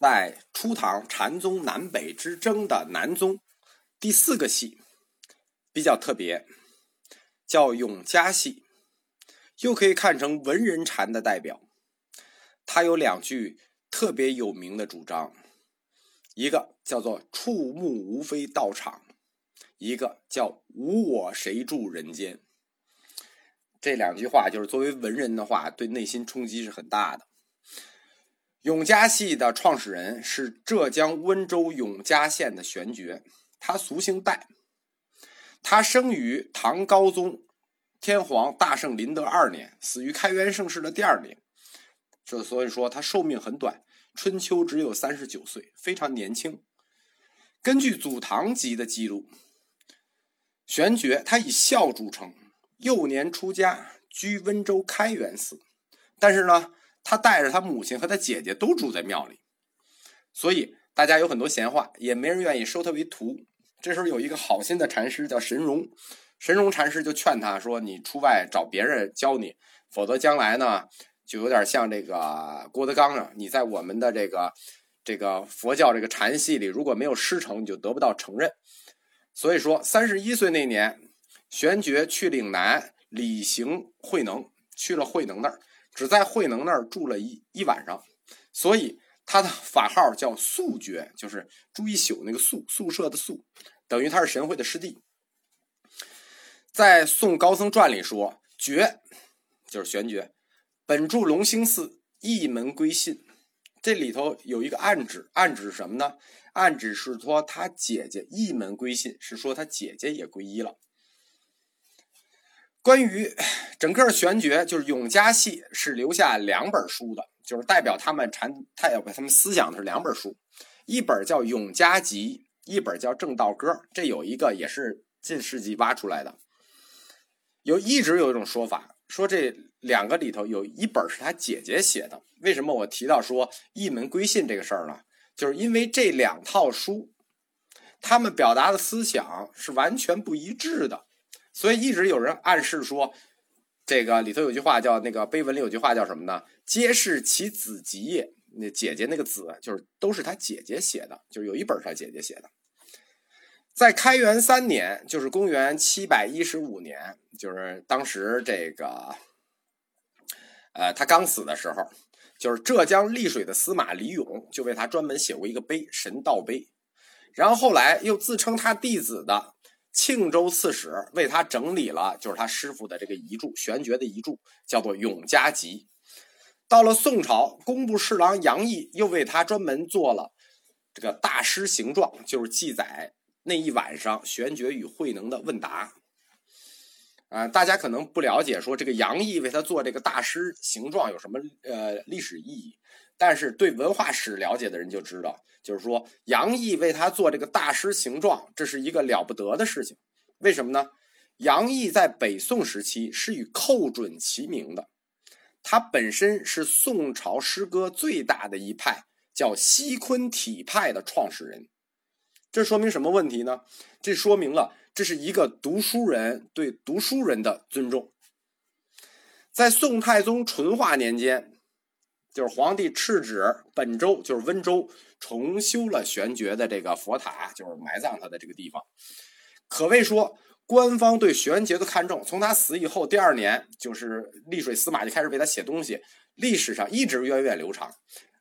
在初唐禅宗南北之争的南宗第四个系比较特别，叫永嘉系，又可以看成文人禅的代表。他有两句特别有名的主张，一个叫做“触目无非道场”，一个叫“无我谁住人间”。这两句话就是作为文人的话，对内心冲击是很大的。永嘉系的创始人是浙江温州永嘉县的玄觉，他俗姓戴。他生于唐高宗天皇大圣麟德二年，死于开元盛世的第二年。这所以说他寿命很短，春秋只有三十九岁，非常年轻。根据《祖堂集》的记录，玄觉他以孝著称，幼年出家，居温州开元寺。但是呢。他带着他母亲和他姐姐都住在庙里，所以大家有很多闲话，也没人愿意收他为徒。这时候有一个好心的禅师叫神荣，神荣禅师就劝他说：“你出外找别人教你，否则将来呢，就有点像这个郭德纲啊，你在我们的这个这个佛教这个禅系里，如果没有师承，你就得不到承认。”所以说，三十一岁那年，玄觉去岭南礼行慧能，去了慧能那儿。只在慧能那儿住了一一晚上，所以他的法号叫宿觉，就是住一宿那个宿宿舍的宿，等于他是神会的师弟。在《宋高僧传》里说，觉就是玄觉，本住龙兴寺，一门归信。这里头有一个暗指，暗指什么呢？暗指是说他姐姐一门归信，是说他姐姐也皈依了。关于整个玄觉，就是永嘉系是留下两本书的，就是代表他们禅，代表他们思想的是两本书，一本叫《永嘉集》，一本叫《正道歌》。这有一个也是近世纪挖出来的。有一直有一种说法，说这两个里头有一本是他姐姐写的。为什么我提到说一门归信这个事儿呢？就是因为这两套书，他们表达的思想是完全不一致的。所以一直有人暗示说，这个里头有句话叫那个碑文里有句话叫什么呢？皆是其子集。那姐姐那个子就是都是他姐姐写的，就是有一本是他姐姐写的。在开元三年，就是公元七百一十五年，就是当时这个，呃，他刚死的时候，就是浙江丽水的司马李勇就为他专门写过一个碑《神道碑》，然后后来又自称他弟子的。庆州刺史为他整理了，就是他师傅的这个遗著，玄觉的遗著，叫做《永嘉集》。到了宋朝，工部侍郎杨毅又为他专门做了这个大师形状，就是记载那一晚上玄觉与慧能的问答。啊，大家可能不了解，说这个杨毅为他做这个大师形状有什么呃历史意义？但是对文化史了解的人就知道，就是说杨毅为他做这个大师形状，这是一个了不得的事情。为什么呢？杨毅在北宋时期是与寇准齐名的，他本身是宋朝诗歌最大的一派，叫西昆体派的创始人。这说明什么问题呢？这说明了这是一个读书人对读书人的尊重。在宋太宗淳化年间。就是皇帝敕旨本州，就是温州重修了玄觉的这个佛塔，就是埋葬他的这个地方，可谓说官方对玄觉的看重。从他死以后第二年，就是丽水司马就开始为他写东西，历史上一直源远流长，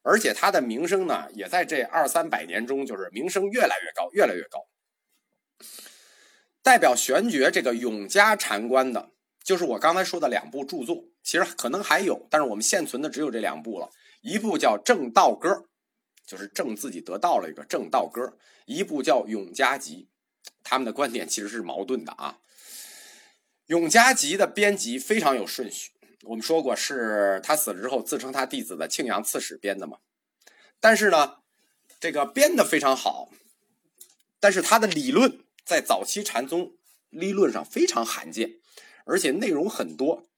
而且他的名声呢，也在这二三百年中，就是名声越来越高，越来越高。代表玄觉这个永嘉禅观的。就是我刚才说的两部著作，其实可能还有，但是我们现存的只有这两部了。一部叫《正道歌》，就是正自己得到了一个《正道歌》；一部叫《永嘉集》，他们的观点其实是矛盾的啊。《永嘉集》的编辑非常有顺序，我们说过是他死了之后自称他弟子的庆阳刺史编的嘛。但是呢，这个编的非常好，但是他的理论在早期禅宗理论上非常罕见。而且内容很多，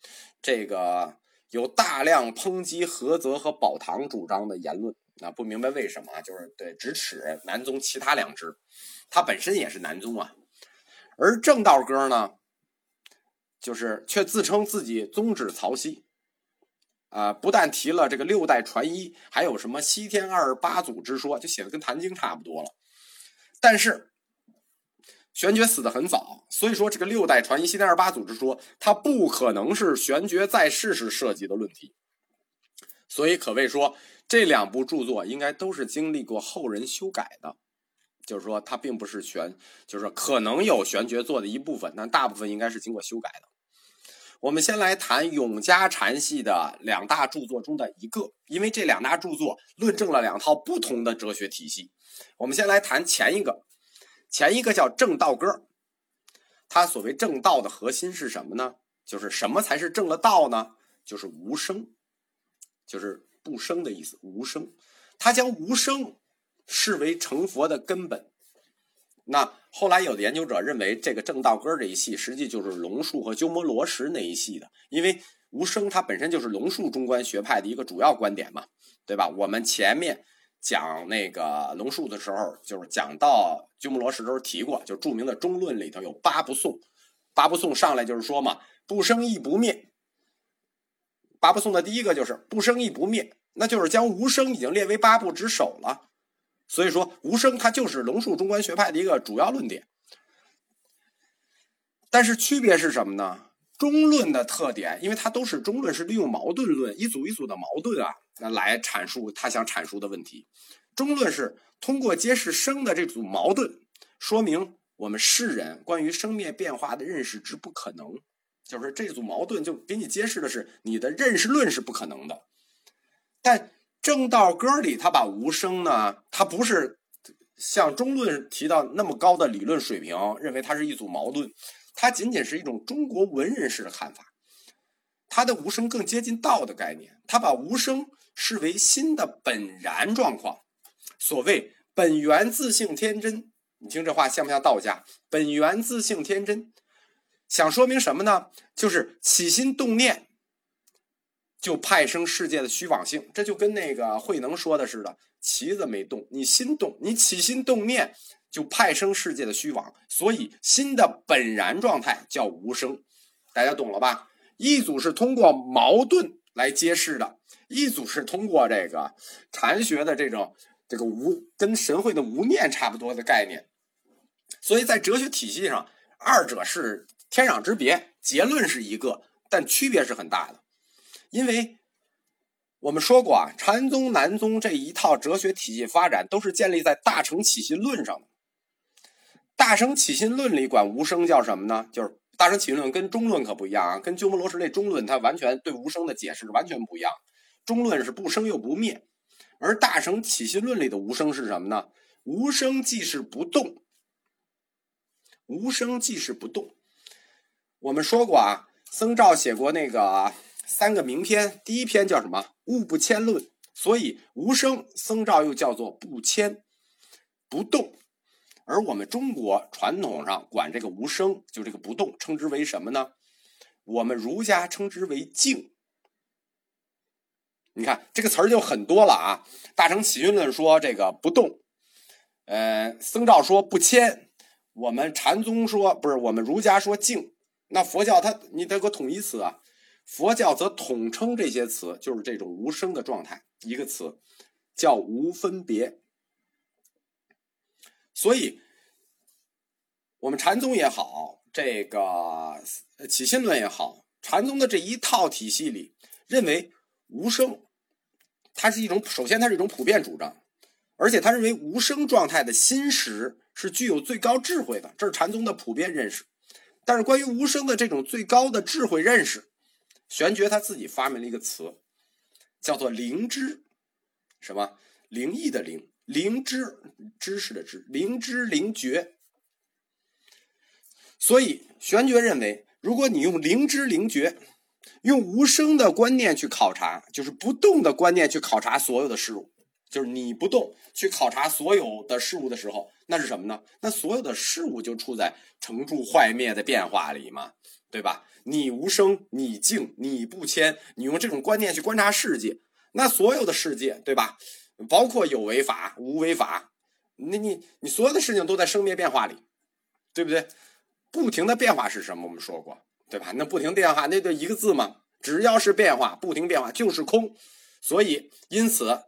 这个有大量抨击菏泽和宝堂主张的言论。那不明白为什么，就是对直尺南宗其他两支，他本身也是南宗啊。而正道歌呢，就是却自称自己宗旨曹溪。啊，不但提了这个六代传一，还有什么西天二八祖之说，就写的跟《坛经》差不多了。但是玄觉死的很早，所以说这个六代传一、西天二八组织说，他不可能是玄觉在世时设计的论题。所以可谓说，这两部著作应该都是经历过后人修改的，就是说它并不是玄，就是可能有玄觉做的一部分，但大部分应该是经过修改的。我们先来谈永嘉禅系的两大著作中的一个，因为这两大著作论证了两套不同的哲学体系。我们先来谈前一个，前一个叫正道歌。它所谓正道的核心是什么呢？就是什么才是正了道呢？就是无声，就是不生的意思。无声，他将无声视为成佛的根本。那后来有的研究者认为，这个正道歌这一系实际就是龙树和鸠摩罗什那一系的，因为无声它本身就是龙树中观学派的一个主要观点嘛，对吧？我们前面讲那个龙树的时候，就是讲到鸠摩罗什的时候提过，就著名的中论里头有八不颂，八不颂上来就是说嘛，不生亦不灭。八不颂的第一个就是不生亦不灭，那就是将无声已经列为八部之首了。所以说，无声它就是龙树中观学派的一个主要论点。但是区别是什么呢？中论的特点，因为它都是中论，是利用矛盾论一组一组的矛盾啊，那来阐述他想阐述的问题。中论是通过揭示生的这组矛盾，说明我们世人关于生灭变化的认识之不可能。就是这组矛盾就给你揭示的是你的认识论是不可能的，但。正道歌里，他把无声呢，他不是像中论提到那么高的理论水平，认为它是一组矛盾，它仅仅是一种中国文人式的看法。他的无声更接近道的概念，他把无声视为心的本然状况。所谓本源自性天真，你听这话像不像道家？本源自性天真，想说明什么呢？就是起心动念。就派生世界的虚妄性，这就跟那个慧能说的似的，旗子没动，你心动，你起心动念就派生世界的虚妄，所以心的本然状态叫无声，大家懂了吧？一组是通过矛盾来揭示的，一组是通过这个禅学的这种这个无跟神会的无念差不多的概念，所以在哲学体系上，二者是天壤之别，结论是一个，但区别是很大的。因为我们说过啊，禅宗、南宗这一套哲学体系发展都是建立在大乘起心论上的。大乘起心论里管无声叫什么呢？就是大乘起心论跟中论可不一样啊，跟鸠摩罗什那中论它完全对无声的解释完全不一样。中论是不生又不灭，而大乘起心论里的无声是什么呢？无声即是不动，无声即是不动。我们说过啊，僧肇写过那个。三个名篇，第一篇叫什么？物不迁论。所以无声僧肇又叫做不迁不动。而我们中国传统上管这个无声，就这个不动，称之为什么呢？我们儒家称之为静。你看这个词儿就很多了啊。大成起心论说这个不动，呃，僧肇说不迁，我们禅宗说不是，我们儒家说静。那佛教它你得个统一词啊。佛教则统称这些词，就是这种无声的状态，一个词叫无分别。所以，我们禅宗也好，这个起心论也好，禅宗的这一套体系里，认为无声，它是一种首先它是一种普遍主张，而且他认为无声状态的心识是具有最高智慧的，这是禅宗的普遍认识。但是关于无声的这种最高的智慧认识。玄觉他自己发明了一个词，叫做“灵知”，什么灵异的灵，灵知知识的知，灵知灵觉。所以玄觉认为，如果你用灵知灵觉，用无声的观念去考察，就是不动的观念去考察所有的事物，就是你不动去考察所有的事物的时候，那是什么呢？那所有的事物就处在成住坏灭的变化里嘛，对吧？你无声，你静，你不迁，你用这种观念去观察世界，那所有的世界，对吧？包括有为法、无为法，那你你所有的事情都在生灭变化里，对不对？不停的变化是什么？我们说过，对吧？那不停变化，那就一个字嘛，只要是变化，不停变化就是空。所以，因此，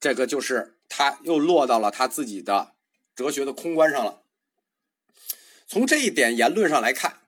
这个就是他又落到了他自己的哲学的空观上了。从这一点言论上来看，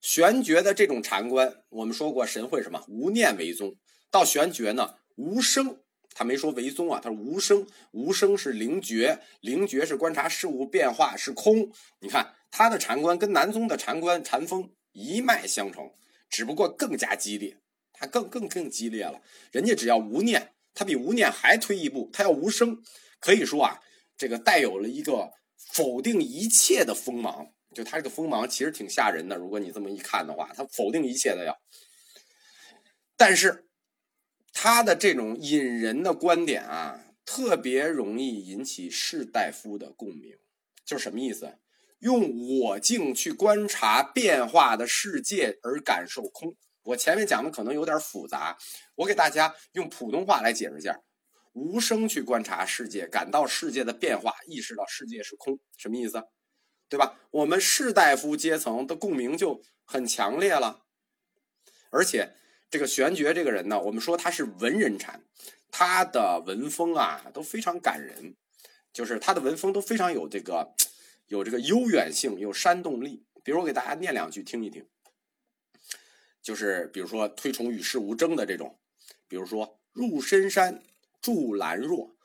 玄觉的这种禅观，我们说过神会什么无念为宗，到玄觉呢无生，他没说为宗啊，他说无声，无声是灵觉，灵觉是观察事物变化是空。你看他的禅观跟南宗的禅观禅风一脉相承，只不过更加激烈，他更更更激烈了。人家只要无念，他比无念还推一步，他要无声，可以说啊，这个带有了一个否定一切的锋芒。就他这个锋芒其实挺吓人的，如果你这么一看的话，他否定一切的要。但是他的这种引人的观点啊，特别容易引起士大夫的共鸣。就是什么意思？用我境去观察变化的世界而感受空。我前面讲的可能有点复杂，我给大家用普通话来解释一下：无声去观察世界，感到世界的变化，意识到世界是空，什么意思？对吧？我们士大夫阶层的共鸣就很强烈了，而且这个玄觉这个人呢，我们说他是文人禅，他的文风啊都非常感人，就是他的文风都非常有这个有这个悠远性，有煽动力。比如我给大家念两句听一听，就是比如说推崇与世无争的这种，比如说入深山住兰若。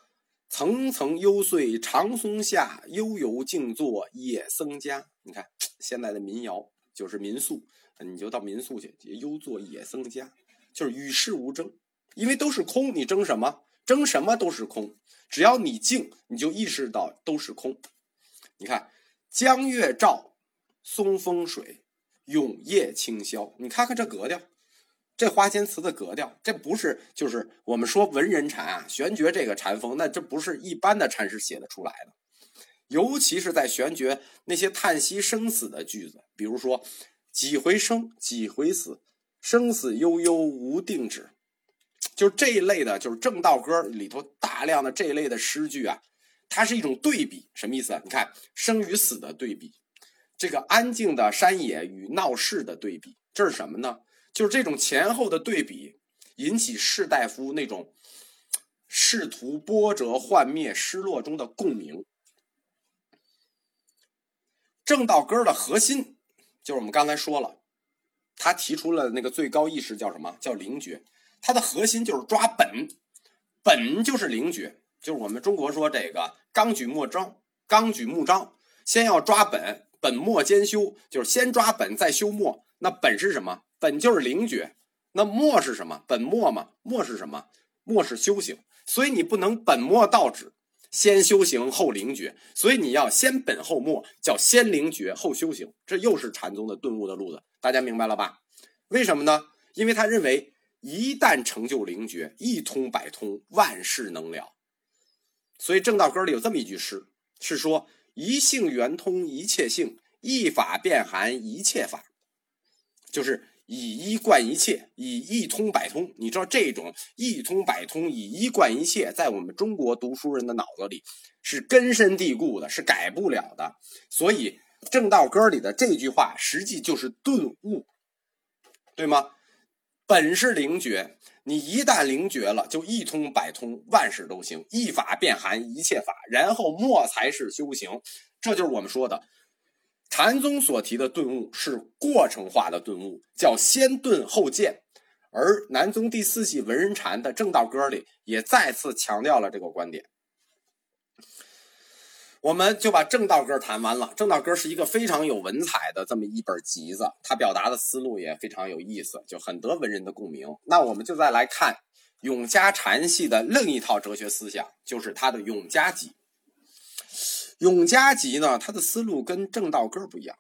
层层幽邃长松下，悠游静坐野僧家。你看现在的民谣就是民宿，你就到民宿去幽坐野僧家，就是与世无争，因为都是空，你争什么？争什么都是空。只要你静，你就意识到都是空。你看江月照，松风水，永夜清宵。你看看这格调。这花间词的格调，这不是就是我们说文人禅啊，玄觉这个禅风，那这不是一般的禅师写的出来的。尤其是在玄觉那些叹息生死的句子，比如说“几回生，几回死，生死悠悠无定止”，就这一类的，就是正道歌里头大量的这一类的诗句啊，它是一种对比，什么意思？你看生与死的对比，这个安静的山野与闹市的对比，这是什么呢？就是这种前后的对比，引起士大夫那种仕途波折幻灭、失落中的共鸣。正道歌的核心就是我们刚才说了，他提出了那个最高意识叫什么？叫灵觉。它的核心就是抓本，本就是灵觉，就是我们中国说这个纲举墨章，纲举目章，先要抓本，本末兼修，就是先抓本再修末。那本是什么？本就是灵觉，那末是什么？本末嘛，末是什么？末是修行，所以你不能本末倒置，先修行后灵觉，所以你要先本后末，叫先灵觉后修行，这又是禅宗的顿悟的路子，大家明白了吧？为什么呢？因为他认为一旦成就灵觉，一通百通，万事能了。所以正道歌里有这么一句诗，是说一性圆通一切性，一法遍含一切法，就是。以一贯一切，以一通百通。你知道这种一通百通、以一贯一切，在我们中国读书人的脑子里是根深蒂固的，是改不了的。所以正道歌里的这句话，实际就是顿悟，对吗？本是灵觉，你一旦灵觉了，就一通百通，万事都行，一法遍含一切法，然后莫才是修行。这就是我们说的。禅宗所提的顿悟是过程化的顿悟，叫先顿后见，而南宗第四系文人禅的正道歌里也再次强调了这个观点。我们就把正道歌谈完了。正道歌是一个非常有文采的这么一本集子，它表达的思路也非常有意思，就很得文人的共鸣。那我们就再来看永嘉禅系的另一套哲学思想，就是他的永嘉集。永嘉集呢，他的思路跟正道歌不一样。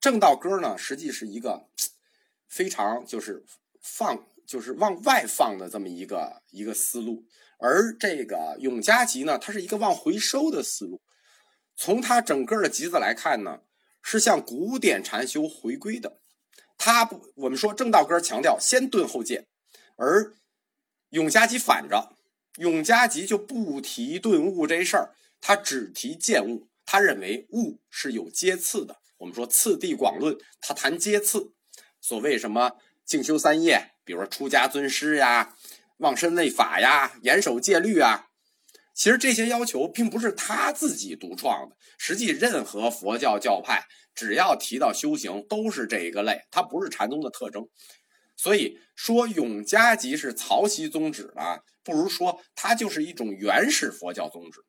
正道歌呢，实际是一个非常就是放，就是往外放的这么一个一个思路。而这个永嘉集呢，它是一个往回收的思路。从它整个的集子来看呢，是向古典禅修回归的。它不，我们说正道歌强调先顿后见，而永嘉集反着，永嘉集就不提顿悟这事儿。他只提见物，他认为物是有阶次的。我们说次第广论，他谈阶次，所谓什么静修三业，比如说出家尊师呀、忘身为法呀、严守戒律啊。其实这些要求并不是他自己独创的，实际任何佛教教派只要提到修行，都是这一个类，它不是禅宗的特征。所以说永嘉集是曹溪宗旨呢，不如说它就是一种原始佛教宗旨，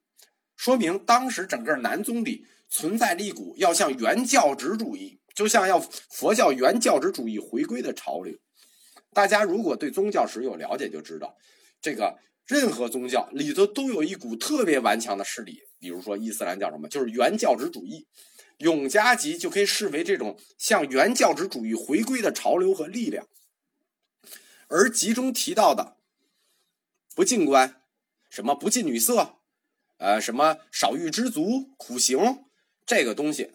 说明当时整个南宗里存在了一股要向原教旨主义，就像要佛教原教旨主义回归的潮流。大家如果对宗教史有了解，就知道这个。任何宗教里头都有一股特别顽强的势力，比如说伊斯兰教什么，就是原教旨主义。永嘉集就可以视为这种向原教旨主义回归的潮流和力量。而集中提到的不近观，什么不近女色，呃，什么少欲知足、苦行，这个东西，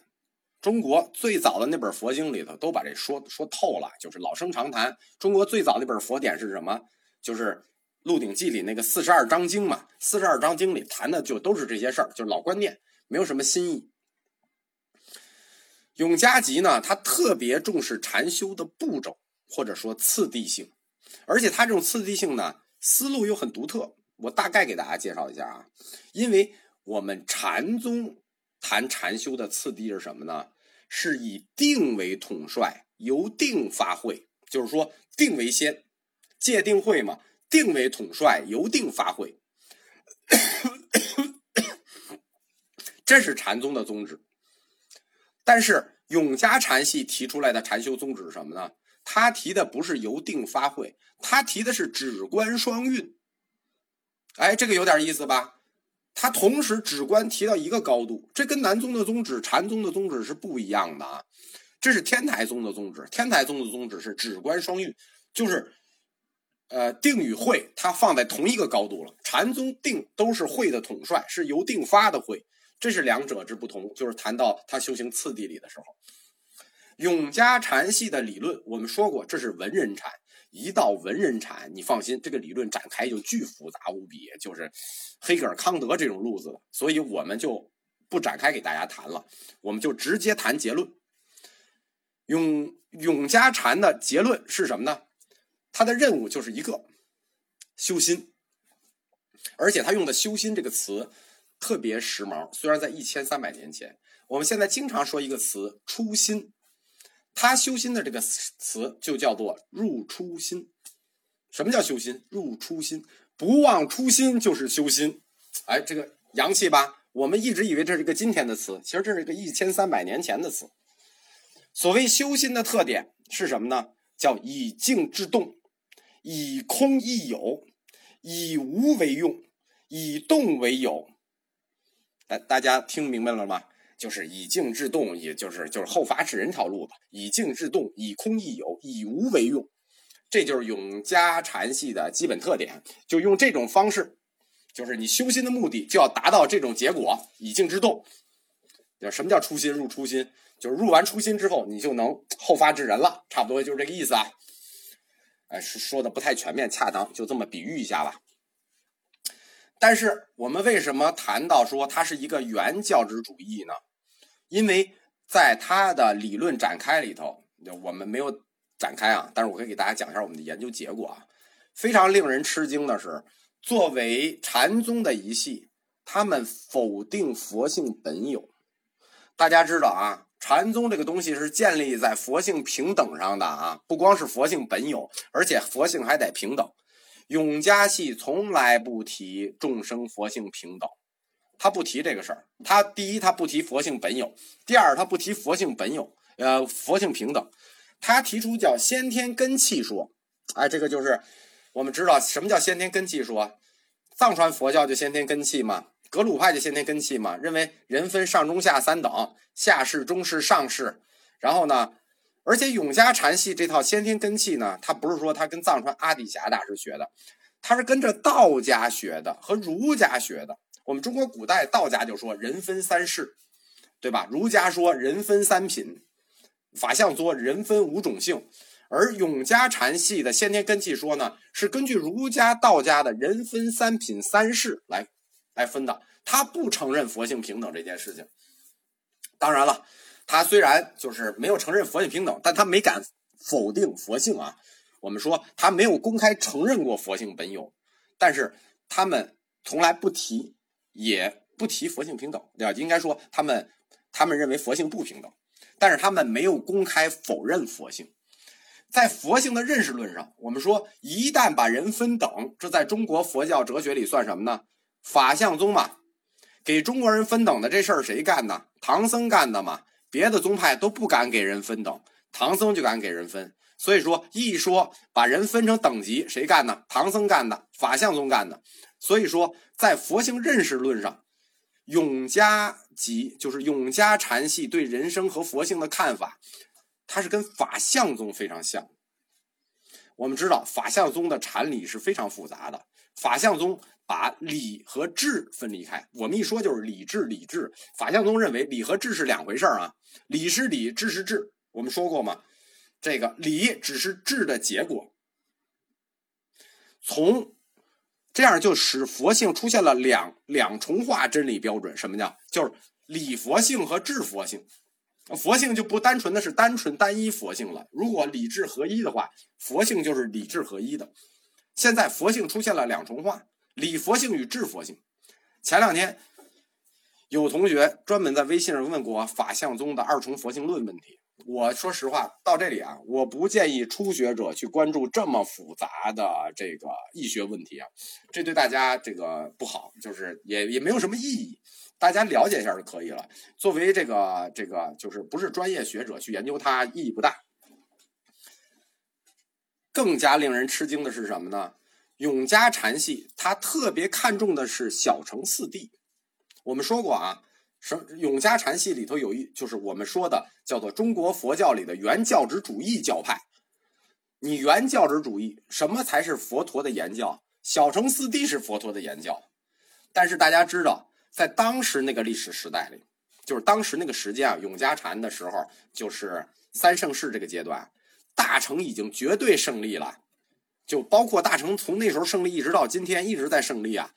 中国最早的那本佛经里头都把这说说透了，就是老生常谈。中国最早那本佛典是什么？就是。《鹿鼎记》里那个四十二章经嘛，四十二章经里谈的就都是这些事儿，就是老观念，没有什么新意。永嘉集呢，他特别重视禅修的步骤或者说次第性，而且他这种次第性呢，思路又很独特。我大概给大家介绍一下啊，因为我们禅宗谈禅修的次第是什么呢？是以定为统帅，由定发会，就是说定为先，戒定慧嘛。定为统帅，由定发会，这是禅宗的宗旨。但是永嘉禅系提出来的禅修宗旨是什么呢？他提的不是由定发会，他提的是止观双运。哎，这个有点意思吧？他同时止观提到一个高度，这跟南宗的宗旨、禅宗的宗旨是不一样的啊。这是天台宗的宗旨，天台宗的宗旨是止观双运，就是。呃，定与慧，它放在同一个高度了。禅宗定都是慧的统帅，是由定发的慧，这是两者之不同。就是谈到他修行次第里的时候，永嘉禅系的理论，我们说过，这是文人禅。一到文人禅，你放心，这个理论展开就巨复杂无比，就是黑格尔、康德这种路子的。所以我们就不展开给大家谈了，我们就直接谈结论。永永嘉禅的结论是什么呢？他的任务就是一个修心，而且他用的“修心”这个词特别时髦。虽然在一千三百年前，我们现在经常说一个词“初心”，他修心的这个词就叫做“入初心”。什么叫修心？入初心，不忘初心就是修心。哎，这个洋气吧？我们一直以为这是一个今天的词，其实这是一个一千三百年前的词。所谓修心的特点是什么呢？叫以静制动。以空易有，以无为用，以动为有。大大家听明白了吗？就是以静制动，也就是就是后发制人条路子。以静制动，以空易有，以无为用，这就是永嘉禅系的基本特点。就用这种方式，就是你修心的目的就要达到这种结果。以静制动，就什么叫初心？入初心，就是入完初心之后，你就能后发制人了。差不多就是这个意思啊。哎，是说的不太全面恰当，就这么比喻一下吧。但是我们为什么谈到说它是一个原教旨主义呢？因为在它的理论展开里头，我们没有展开啊。但是我可以给大家讲一下我们的研究结果啊。非常令人吃惊的是，作为禅宗的一系，他们否定佛性本有。大家知道啊。禅宗这个东西是建立在佛性平等上的啊，不光是佛性本有，而且佛性还得平等。永嘉系从来不提众生佛性平等，他不提这个事儿。他第一，他不提佛性本有；第二，他不提佛性本有，呃，佛性平等。他提出叫先天根气说，哎，这个就是我们知道什么叫先天根气说。藏传佛教就先天根气嘛。格鲁派就先天根气嘛，认为人分上中下三等，下士、中士、上士。然后呢，而且永嘉禅系这套先天根器呢，它不是说它跟藏传阿底峡大师学的，它是跟着道家学的和儒家学的。我们中国古代道家就说人分三世，对吧？儒家说人分三品，法相说人分五种性，而永嘉禅系的先天根气说呢，是根据儒家、道家的人分三品三世来。来分的，他不承认佛性平等这件事情。当然了，他虽然就是没有承认佛性平等，但他没敢否定佛性啊。我们说他没有公开承认过佛性本有，但是他们从来不提，也不提佛性平等，对吧？应该说他们他们认为佛性不平等，但是他们没有公开否认佛性。在佛性的认识论上，我们说一旦把人分等，这在中国佛教哲学里算什么呢？法相宗嘛，给中国人分等的这事儿谁干的？唐僧干的嘛。别的宗派都不敢给人分等，唐僧就敢给人分。所以说，一说把人分成等级，谁干的？唐僧干的，法相宗干的。所以说，在佛性认识论上，永嘉集就是永嘉禅系对人生和佛性的看法，它是跟法相宗非常像。我们知道，法相宗的禅理是非常复杂的。法相宗把理和智分离开，我们一说就是理智，理智。法相宗认为理和智是两回事儿啊，理是理，智是智。我们说过嘛？这个理只是智的结果，从这样就使佛性出现了两两重化真理标准。什么叫？就是理佛性和智佛性，佛性就不单纯的是单纯单一佛性了。如果理智合一的话，佛性就是理智合一的。现在佛性出现了两重化，理佛性与智佛性。前两天有同学专门在微信上问过我法相宗的二重佛性论问题。我说实话，到这里啊，我不建议初学者去关注这么复杂的这个易学问题啊，这对大家这个不好，就是也也没有什么意义。大家了解一下就可以了。作为这个这个就是不是专业学者去研究它，意义不大。更加令人吃惊的是什么呢？永嘉禅系他特别看重的是小乘四谛。我们说过啊。什永嘉禅系里头有一，就是我们说的叫做中国佛教里的原教旨主义教派。你原教旨主义，什么才是佛陀的言教？小乘四谛是佛陀的言教。但是大家知道，在当时那个历史时代里，就是当时那个时间啊，永嘉禅的时候，就是三盛世这个阶段，大乘已经绝对胜利了。就包括大乘从那时候胜利一直到今天一直在胜利啊。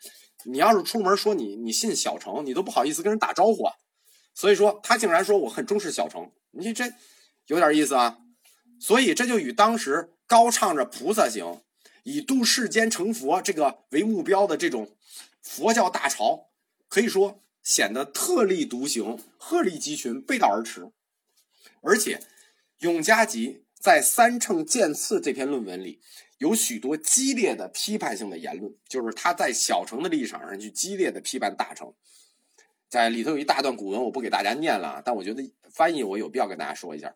你要是出门说你你信小乘，你都不好意思跟人打招呼啊。所以说他竟然说我很重视小乘，你这有点意思啊。所以这就与当时高唱着菩萨行，以度世间成佛这个为目标的这种佛教大潮，可以说显得特立独行、鹤立鸡群、背道而驰。而且永嘉集在《三乘见次》这篇论文里。有许多激烈的批判性的言论，就是他在小城的立场上去激烈的批判大城，在里头有一大段古文，我不给大家念了，但我觉得翻译我有必要跟大家说一下。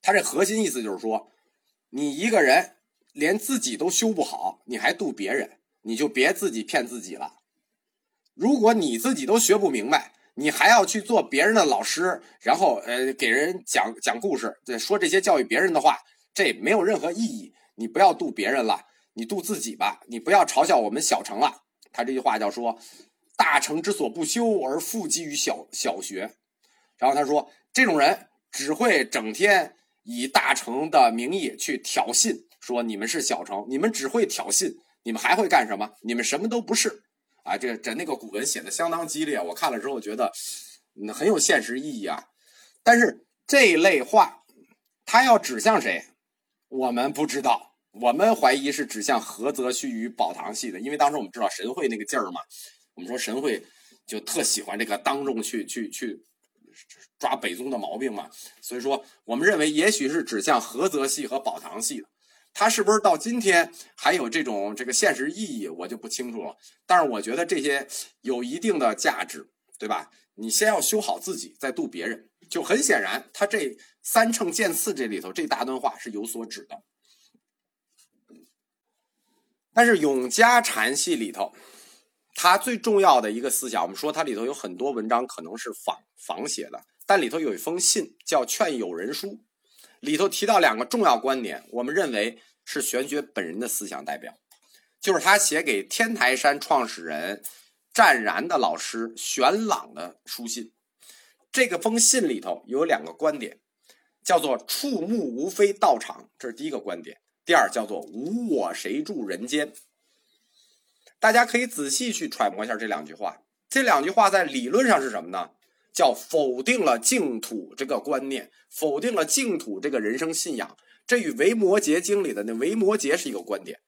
他这核心意思就是说，你一个人连自己都修不好，你还度别人，你就别自己骗自己了。如果你自己都学不明白，你还要去做别人的老师，然后呃给人讲讲故事，对说这些教育别人的话，这没有任何意义。你不要渡别人了，你渡自己吧。你不要嘲笑我们小城了。他这句话叫说：“大城之所不修，而复基于小小学。”然后他说：“这种人只会整天以大乘的名义去挑衅，说你们是小城，你们只会挑衅，你们还会干什么？你们什么都不是。”啊，这这那个古文写的相当激烈，我看了之后觉得很有现实意义啊。但是这一类话，他要指向谁？我们不知道，我们怀疑是指向菏泽须臾宝堂系的，因为当时我们知道神会那个劲儿嘛，我们说神会就特喜欢这个当众去去去抓北宗的毛病嘛，所以说我们认为也许是指向菏泽系和宝堂系的，他是不是到今天还有这种这个现实意义，我就不清楚了。但是我觉得这些有一定的价值，对吧？你先要修好自己，再度别人。就很显然，他这三乘见次这里头这大段话是有所指的。但是永嘉禅系里头，它最重要的一个思想，我们说它里头有很多文章可能是仿仿写的，但里头有一封信叫《劝友人书》，里头提到两个重要观点，我们认为是玄觉本人的思想代表，就是他写给天台山创始人湛然的老师玄朗的书信。这个封信里头有两个观点，叫做“触目无非道场”，这是第一个观点；第二叫做“无我谁住人间”。大家可以仔细去揣摩一下这两句话。这两句话在理论上是什么呢？叫否定了净土这个观念，否定了净土这个人生信仰。这与《维摩诘经》里的那维摩诘是一个观点。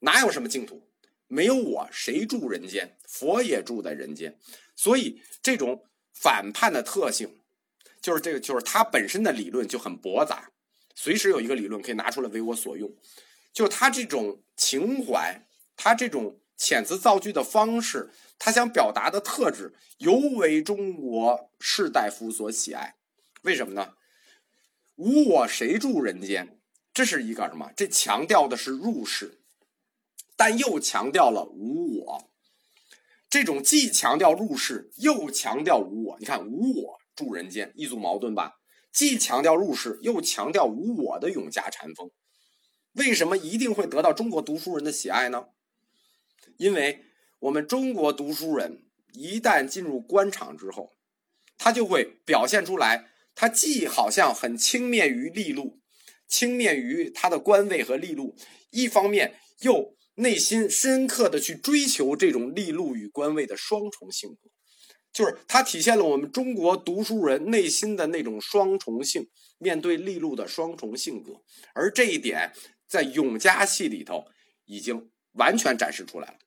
哪有什么净土？没有我，谁住人间？佛也住在人间。所以这种反叛的特性，就是这个，就是它本身的理论就很驳杂。随时有一个理论可以拿出来为我所用。就他这种情怀，他这种遣词造句的方式，他想表达的特质，尤为中国士大夫所喜爱。为什么呢？无我谁住人间？这是一个什么？这强调的是入世，但又强调了无我。这种既强调入世，又强调无我。你看，无我住人间，一组矛盾吧？既强调入世，又强调无我的永嘉禅风。为什么一定会得到中国读书人的喜爱呢？因为我们中国读书人一旦进入官场之后，他就会表现出来，他既好像很轻蔑于利禄，轻蔑于他的官位和利禄，一方面又内心深刻的去追求这种利禄与官位的双重性格，就是它体现了我们中国读书人内心的那种双重性，面对利禄的双重性格，而这一点。在永嘉戏里头，已经完全展示出来了。